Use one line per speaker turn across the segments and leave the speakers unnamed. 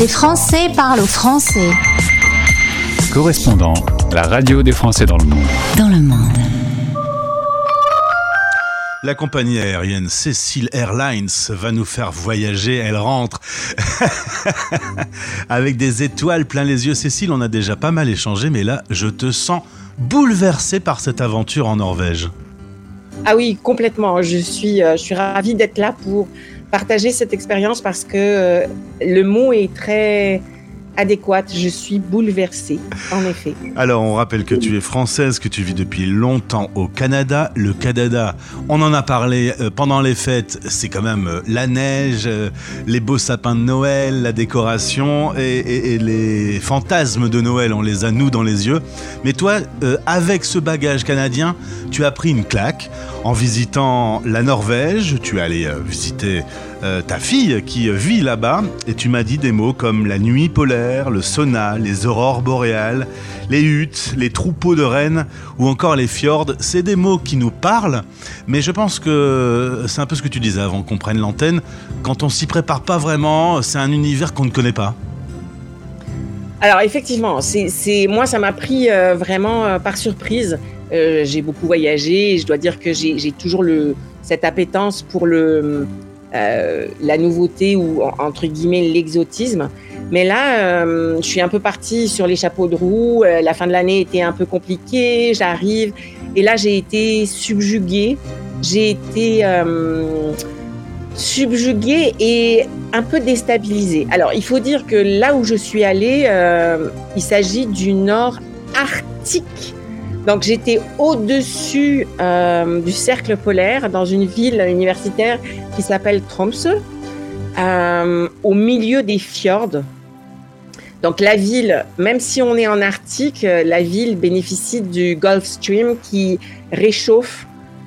Les Français parlent aux Français.
Correspondant, la radio des Français dans le monde.
Dans le monde.
La compagnie aérienne Cecil Airlines va nous faire voyager. Elle rentre avec des étoiles plein les yeux. Cécile, on a déjà pas mal échangé, mais là, je te sens bouleversé par cette aventure en Norvège.
Ah oui, complètement. Je suis, euh, je suis ravie d'être là pour partager cette expérience parce que euh, le mot est très adéquate. Je suis bouleversée, en effet.
Alors, on rappelle que tu es française, que tu vis depuis longtemps au Canada. Le Canada, on en a parlé euh, pendant les fêtes, c'est quand même euh, la neige, les beaux sapins de Noël, la décoration et, les fantasmes de Noël, on les a nous dans les yeux. Mais toi, avec ce bagage canadien, tu as pris une claque en visitant la Norvège, tu es allé visiter euh, ta fille qui vit là-bas et tu m'as dit des mots comme la nuit polaire, le sauna, les aurores boréales, les huttes, les troupeaux de rennes ou encore les fjords. C'est des mots qui nous parlent, mais je pense que c'est un peu ce que tu disais avant qu'on prenne l'antenne. Quand on s'y prépare pas vraiment, c'est un univers qu'on ne connaît pas.
Alors effectivement, c'est moi ça m'a pris euh, vraiment euh, par surprise. j'ai beaucoup voyagé et je dois dire que j'ai toujours cette appétence pour le, euh, la nouveauté ou entre guillemets l'exotisme. Mais là, euh, je suis un peu partie sur les chapeaux de roue. Euh, la fin de l'année était un peu compliquée. J'arrive et là j'ai été subjuguée. J'ai été subjuguée et un peu déstabilisée. Alors il faut dire que là où je suis allée, il s'agit du nord arctique donc j'étais au-dessus euh, du cercle polaire dans une ville universitaire qui s'appelle Tromsø, euh, au milieu des fjords. Donc la ville, même si on est en Arctique, la ville bénéficie du Gulf Stream qui réchauffe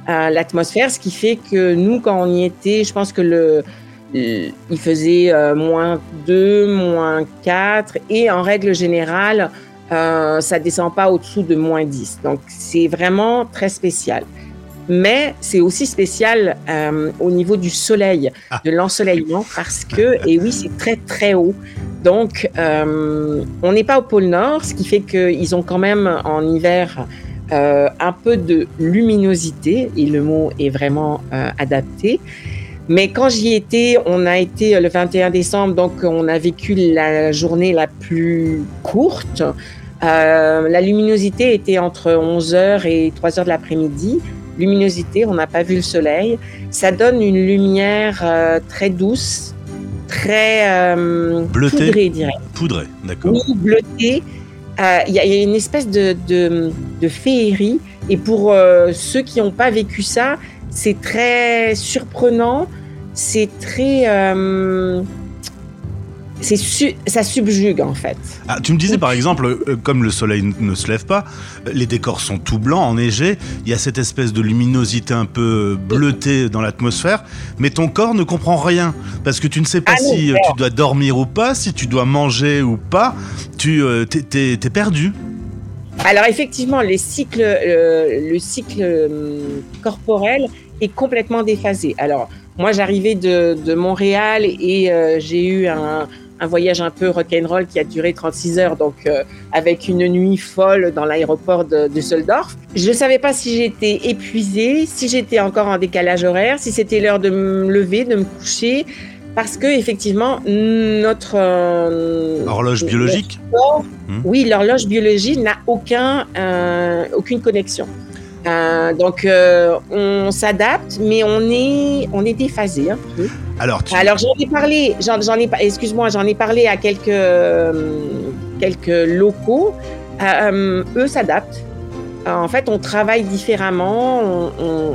euh, l'atmosphère, ce qui fait que nous, quand on y était, je pense que le, il faisait moins 2, moins 4, et en règle générale, euh, ça descend pas au-dessous de moins 10. Donc, c'est vraiment très spécial. Mais c'est aussi spécial euh, au niveau du soleil, ah. de l'ensoleillement, parce que, et oui, c'est très, très haut. Donc, euh, on n'est pas au pôle Nord, ce qui fait qu'ils ont quand même en hiver euh, un peu de luminosité, et le mot est vraiment adapté. Mais quand j'y étais, on a été le 21 décembre, donc on a vécu la journée la plus courte. Euh, la luminosité était entre 11h et 3h de l'après-midi. Luminosité, on n'a pas vu le soleil. Ça donne une lumière euh, très douce, très euh,
bleutée,
poudrée, dirais
Poudrée, d'accord.
Oui, bleutée. Il y, a une espèce de, de, de féerie. Et pour ceux qui n'ont pas vécu ça, c'est très surprenant. C'est très c'est ça subjugue en fait.
Ah, tu me disais par exemple, euh, comme le soleil ne se lève pas, les décors sont tout blancs, enneigés, il y a cette espèce de luminosité un peu bleutée dans l'atmosphère, mais ton corps ne comprend rien parce que tu ne sais pas ah si euh, tu dois dormir ou pas, si tu dois manger ou pas, tu euh, t'es, perdu.
Alors effectivement, les cycles, le cycle corporel complètement déphasé. Alors moi, j'arrivais de, de, Montréal et j'ai eu un, un voyage un peu rock'n'roll qui a duré 36 heures, donc euh, avec une nuit folle dans l'aéroport de Düsseldorf. Je ne savais pas si j'étais épuisée, si j'étais encore en décalage horaire, si c'était l'heure de me lever, de me coucher, parce que effectivement notre
euh, horloge biologique?
Hmm. Oui, l'horloge biologique n'a aucun euh, aucune connexion. Euh, donc, euh, on s'adapte, mais on est, on est déphasé un peu. Alors, Alors j'en ai parlé, j'en, ai, excuse-moi, j'en ai parlé à quelques, euh, quelques locaux. eux s'adaptent. En fait, on travaille différemment. On,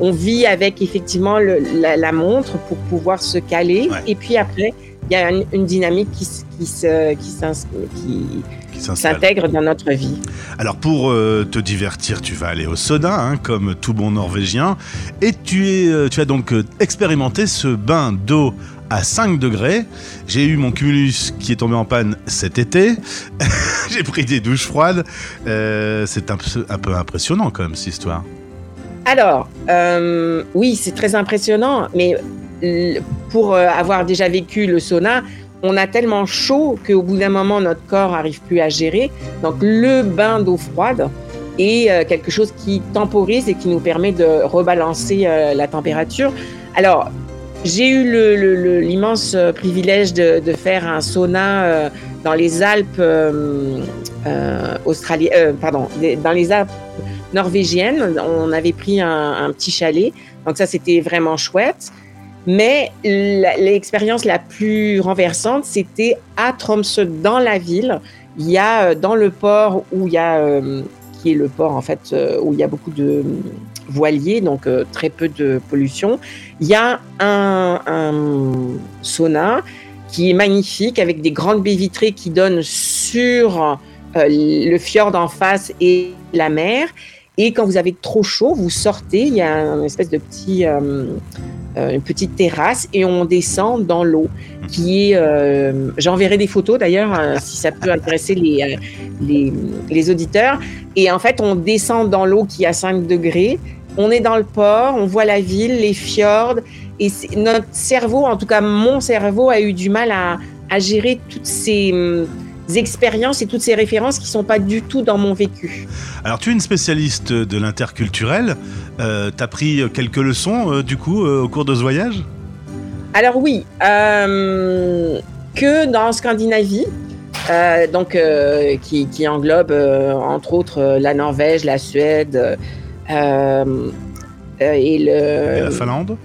on, vit avec effectivement le, la, montre pour pouvoir se caler. Et puis après, il y a une, dynamique qui, qui, se, qui, qui s'intègre dans notre vie.
Alors pour euh, te divertir, tu vas aller au sauna, hein, comme tout bon Norvégien, et tu, es, euh, tu as donc euh, expérimenté ce bain d'eau à 5 degrés. J'ai eu mon cumulus qui est tombé en panne cet été. J'ai pris des douches froides. c'est un, un, peu impressionnant quand même cette histoire.
Alors, oui, c'est très impressionnant, mais pour avoir déjà vécu le sauna, on a tellement chaud qu'au bout d'un moment, notre corps n'arrive plus à gérer. Donc, le bain d'eau froide est euh, quelque chose qui temporise et qui nous permet de rebalancer euh, la température. Alors, j'ai eu l'immense privilège de, faire un sauna euh, dans les Alpes euh, euh, pardon, dans les Alpes norvégiennes. On avait pris un petit chalet, donc ça c'était vraiment chouette. Mais l'expérience la plus renversante, c'était à Tromsø, dans la ville. Il y a dans le port où il y a, qui est le port en fait, où il y a beaucoup de voiliers, donc euh, très peu de pollution. Il y a un, un, sauna qui est magnifique avec des grandes baies vitrées qui donnent sur euh, le fjord en face et la mer. Et quand vous avez trop chaud, vous sortez, il y a une espèce de petit, euh, une petite terrasse et on descend dans l'eau qui est, euh, j'enverrai des photos d'ailleurs euh, si ça peut intéresser les, les, les, auditeurs. Et en fait, on descend dans l'eau qui est à 5 degrés. On est dans le port, on voit la ville, les fjords, et notre cerveau, en tout cas mon cerveau, a eu du mal à, à gérer toutes ces hum, expériences et toutes ces références qui ne sont pas du tout dans mon vécu.
Alors tu es une spécialiste de l'interculturel, euh, tu as pris quelques leçons euh, du coup euh, au cours de ce voyage?
Alors oui, euh, que dans Scandinavie, donc qui, qui, englobe entre autres la Norvège, la Suède, et, le,
et la Finlande?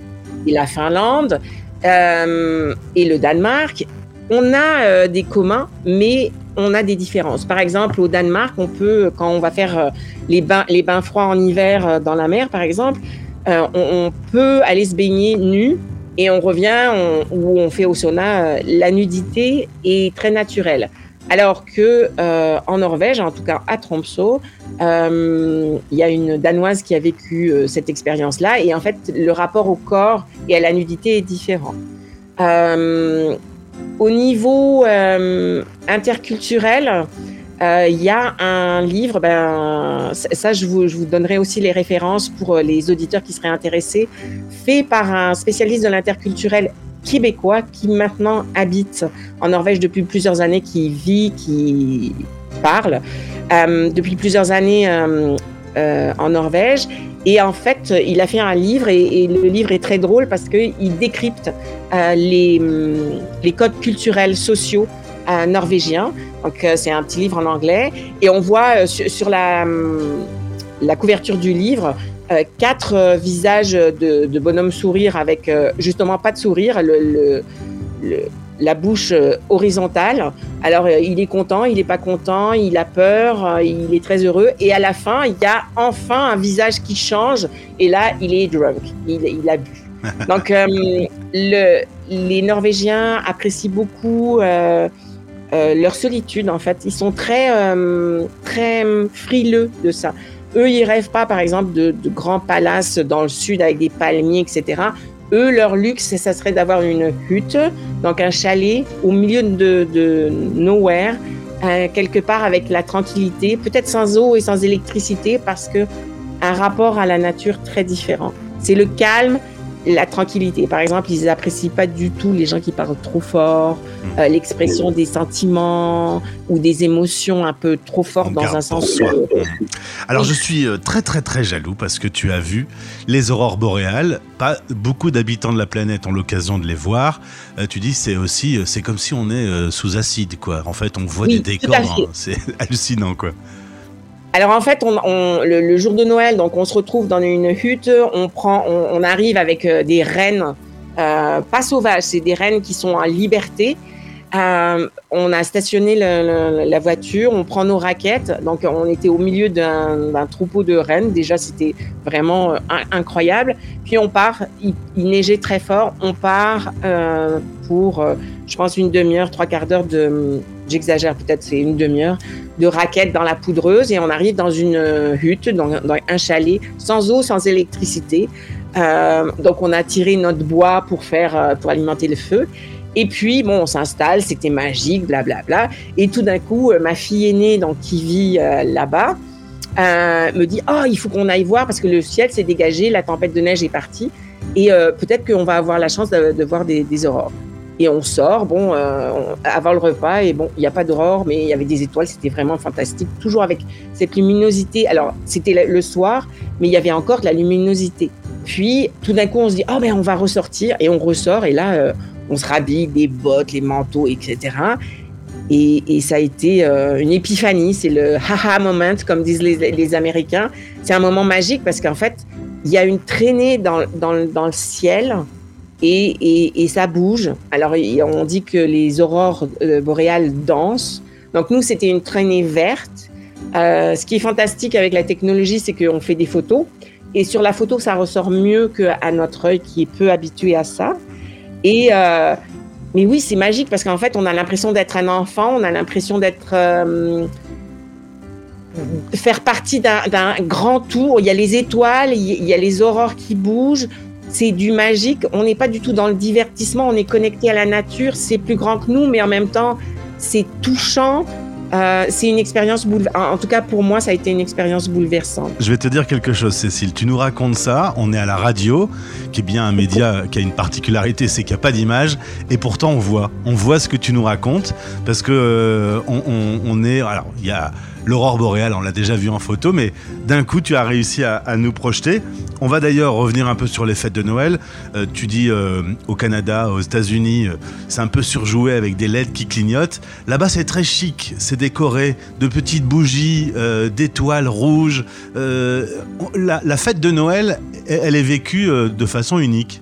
Et la Finlande euh, et le Danemark. On a euh, des communs, mais on a des différences. Par exemple, au Danemark, on peut, quand on va faire les bains, les bains froids en hiver dans la mer, par exemple, on, peut aller se baigner nu et on revient où on fait au sauna. la nudité est très naturelle. Alors que euh, en Norvège, en tout cas à Tromsø, euh, il y a une danoise qui a vécu euh, cette expérience-là, et en fait, le rapport au corps et à la nudité est différent. Euh, au niveau euh, interculturel, il y a un livre, ben, ça je vous, je vous, donnerai aussi les références pour les auditeurs qui seraient intéressés, fait par un spécialiste de l'interculturel québécois qui maintenant habite en Norvège depuis plusieurs années, qui vit, qui parle euh, depuis plusieurs années euh, euh, en Norvège. Et en fait, il a fait un livre et, le livre est très drôle parce qu'il décrypte euh, les, codes culturels sociaux euh, norvégiens. Donc, c'est un petit livre en anglais. Et on voit sur, la, couverture du livre euh, quatre euh, visages de, de bonhomme sourire avec euh, justement pas de sourire, le, la bouche horizontale. Alors il est content, il n'est pas content, il a peur, il est très heureux. Et à la fin, il y a enfin un visage qui change. Et là, il est drunk, il, il a bu. Donc le, les Norvégiens apprécient beaucoup. Euh, euh, leur solitude en fait. Ils sont très euh, très frileux de ça. Eux, ils rêvent pas, par exemple, de, de, grands palaces dans le sud avec des palmiers, etc. Eux, leur luxe, ça serait d'avoir une hutte, donc un chalet au milieu de, nowhere, euh, quelque part avec la tranquillité, peut-être sans eau et sans électricité, parce que un rapport à la nature très différent. C'est le calme, la tranquillité. Par exemple, ils apprécient pas du tout les gens qui parlent trop fort,
Mmh.
euh, l'expression des sentiments ou des émotions un peu trop fortes dans un sens.
Soi. Alors, je suis euh, très, très, très jaloux parce que tu as vu les aurores boréales. Pas beaucoup d'habitants de la planète ont l'occasion de les voir. Euh, tu dis, c'est aussi, c'est comme si on est sous acide, quoi. En fait, on voit
oui,
des décors. Hein, c'est hallucinant, quoi.
Alors en fait, on, le, jour de Noël, donc on se retrouve dans une hutte, on prend, on, arrive avec euh, des rennes, euh, pas sauvages, c'est des rennes qui sont en liberté. Euh, on a stationné la voiture, on prend nos raquettes, donc on était au milieu d'un troupeau de rennes. Déjà, c'était vraiment incroyable. Puis on part, il, neigeait très fort. On part pour, je pense, une demi-heure, trois quarts d'heure de, j'exagère peut-être, c'est une demi-heure de raquettes dans la poudreuse et on arrive dans une hutte, dans, un chalet, sans eau, sans électricité. Euh, donc on a tiré notre bois pour faire, euh, pour alimenter le feu. Et puis, bon, on s'installe, c'était magique, blablabla. Bla, bla. Et tout d'un coup, euh, ma fille aînée, donc, qui vit euh, là-bas, euh, me dit Oh, il faut qu'on aille voir parce que le ciel s'est dégagé, la tempête de neige est partie. Et euh, peut-être qu'on va avoir la chance de, voir des, aurores. Et on sort, bon, euh, avant le repas, et bon, il n'y a pas d'aurore, mais il y avait des étoiles, c'était vraiment fantastique. Toujours avec cette luminosité. Alors, c'était le- soir, mais il y avait encore de la luminosité. Puis, tout d'un coup, on se dit, oh, ben, on va ressortir, et on ressort, et là, euh, on se rhabille, des bottes, les manteaux, etc. Et, ça a été euh, une épiphanie, c'est le haha moment, comme disent les, Américains. C'est un moment magique parce qu'en fait, il y a une traînée dans le ciel et, ça bouge. Alors, on dit que les aurores euh, boréales dansent. Donc, nous, c'était une traînée verte. Euh, ce qui est fantastique avec la technologie, c'est qu'on fait des photos. Et sur la photo, ça ressort mieux qu'à notre œil qui est peu habitué à ça. Et, euh, mais oui, c'est magique parce qu'en fait, on a l'impression d'être un enfant, on a l'impression d'être. faire partie d'un grand tour. Il y a les étoiles, il y a les aurores qui bougent. C'est du magique. On n'est pas du tout dans le divertissement, on est connecté à la nature. C'est plus grand que nous, mais en même temps, c'est touchant. Euh, c'est une expérience bouleversante. En tout cas, pour moi, ça a été une expérience bouleversante.
Je vais te dire quelque chose, Cécile. Tu nous racontes ça, on est à la radio, qui est bien un média qui a une particularité, c'est qu'il n'y a pas d'image, et pourtant on voit. On voit ce que tu nous racontes, parce que euh, on- on est. Alors, il y a l'aurore boréale, on l'a déjà vu en photo, mais d'un coup, tu as réussi à, nous projeter. On va d'ailleurs revenir un peu sur les fêtes de Noël. Euh, tu dis euh, au Canada, aux États-Unis, euh, c'est un peu surjoué avec des LED qui clignotent. Là-bas, c'est très chic, c'est décoré de petites bougies, d'étoiles rouges. La, fête de Noël, elle, est vécue de façon unique.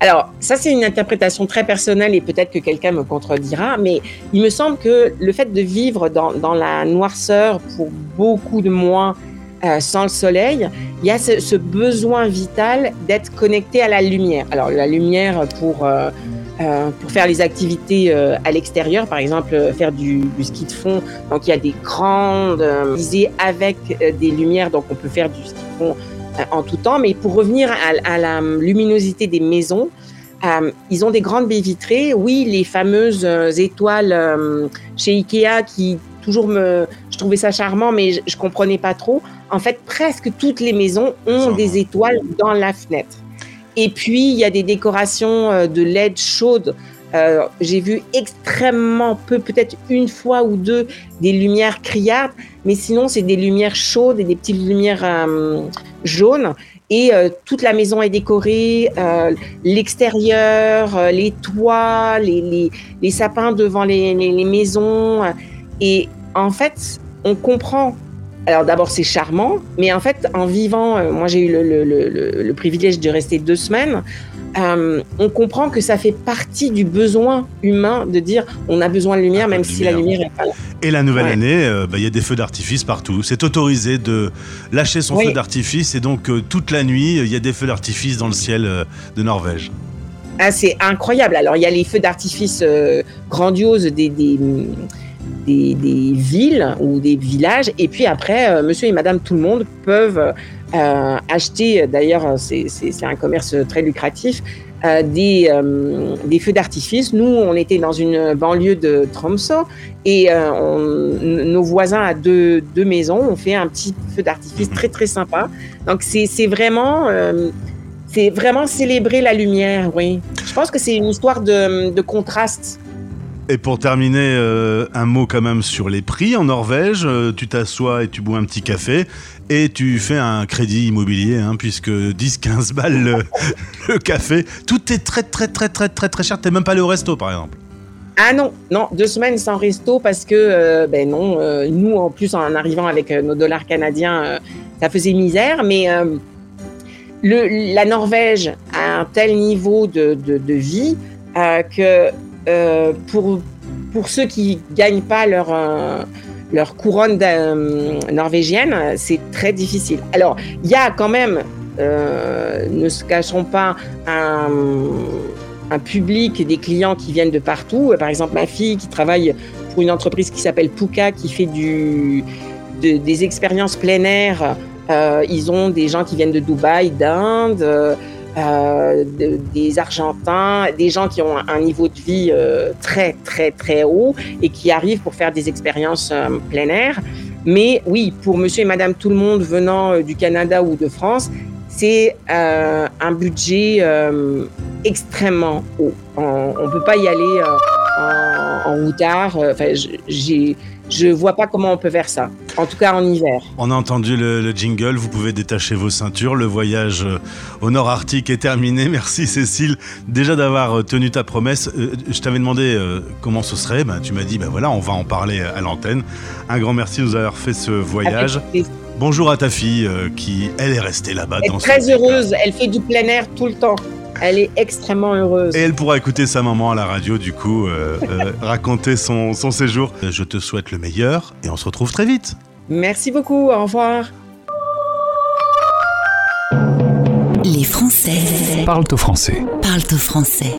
Alors, ça, c'est une interprétation très personnelle et peut-être que quelqu'un me contredira, mais il me semble que le fait de vivre dans, la noirceur pour beaucoup de mois euh, sans le soleil, il y a ce, besoin vital d'être connecté à la lumière. Alors, la lumière pour, euh, euh, pour faire les activités à l'extérieur, par exemple, faire du, ski de fond. Donc, il y a des grandes visées avec des lumières, donc on peut faire du ski de fond en tout temps. Mais pour revenir à, à la luminosité des maisons, euh, ils ont des grandes baies vitrées. Oui, les fameuses euh, étoiles euh, chez Ikea qui toujours me, je trouvais ça charmant, mais je, je comprenais pas trop. En fait, presque toutes les maisons ont des étoiles dans la fenêtre. Et puis il y a des décorations de LED chaudes. Euh, J'ai vu extrêmement peu, peut-être une fois ou deux, des lumières criardes, mais sinon c'est des lumières chaudes et des petites lumières jaunes. Et euh, toute la maison est décorée, euh, l'extérieur, euh, les toits, les, les, les sapins devant les, les, maisons. Et en fait, on comprend. Alors d'abord, c'est charmant, mais en fait, en vivant, moi j'ai eu le, le, le- le privilège de rester deux semaines, euh, on comprend que ça fait partie du besoin humain de dire on a besoin de lumière, même
de
si la
lumière.
est pas là.
Et la nouvelle
Ouais.
année, euh, bah, il y a des feux d'artifice partout. C'est autorisé de lâcher son
Oui.
feu d'artifice et donc euh, toute la nuit, il y a des feux d'artifice dans le ciel de Norvège.
Ah, c'est incroyable. Alors, il y a les feux d'artifice grandioses des, des, des, des villes ou des villages. Et puis après, euh, monsieur et madame tout le monde peuvent euh, acheter, d'ailleurs, c'est un commerce très lucratif, euh, des, euh, des feux d'artifice. Nous, on était dans une banlieue de Tromsø et euh, nos voisins à deux, deux maisons ont fait un petit feu d'artifice très, très sympa. Donc, c'est vraiment... euh, c'est vraiment célébrer la lumière, oui. Je pense que c'est une histoire de, de contraste.
Et pour terminer, euh, un mot quand même sur les prix en Norvège. Euh, tu t'assois et tu bois un petit café et tu fais un crédit immobilier, hein, puisque 10-15 balles le, café. Tout est très très très très très très cher. T'es même pas allé au resto par exemple.
Ah non, non, deux semaines sans resto parce que, euh, ben non, nous en plus en arrivant avec nos dollars canadiens, ça faisait misère, mais la Norvège a un tel niveau de, vie que euh, pour, pour ceux qui gagnent pas leur, euh, leur couronne euh, norvégienne, c'est très difficile. Alors, il y a quand même, ne se cachons pas, un, un public, des clients qui viennent de partout. Par exemple, ma fille qui travaille pour une entreprise qui s'appelle Puka, qui fait du, de- des expériences plein air. Ils ont des gens qui viennent de Dubaï, d'Inde, euh, de- des Argentins, des gens qui ont un, niveau de vie euh, très, très, très haut et qui arrivent pour faire des expériences euh, plein air. Mais oui, pour monsieur et madame tout le monde venant euh, du Canada ou de France, c'est un budget extrêmement haut. On ne peut pas y aller en, en routard. Enfin, j'ai je vois pas comment on peut faire ça. En tout cas en hiver.
On a entendu le, le jingle, vous pouvez détacher vos ceintures. Le voyage euh, au nord arctique est terminé. Merci Cécile déjà d'avoir euh, tenu ta promesse. Euh, je t'avais demandé comment ce serait. Ben, tu m'as dit, ben voilà, on va en parler à l'antenne. Un grand merci de nous avoir fait ce voyage. Bonjour à ta fille qui, elle, est restée là-bas.
Elle est très heureuse. Elle fait du plein air tout le temps. Elle est extrêmement heureuse.
Et elle pourra écouter sa maman à la radio, du coup, euh, euh, raconter son, son séjour. Je te souhaite le meilleur et on se retrouve très vite.
Merci beaucoup, au revoir.
Les Français
parlent au français.
Parlent au français.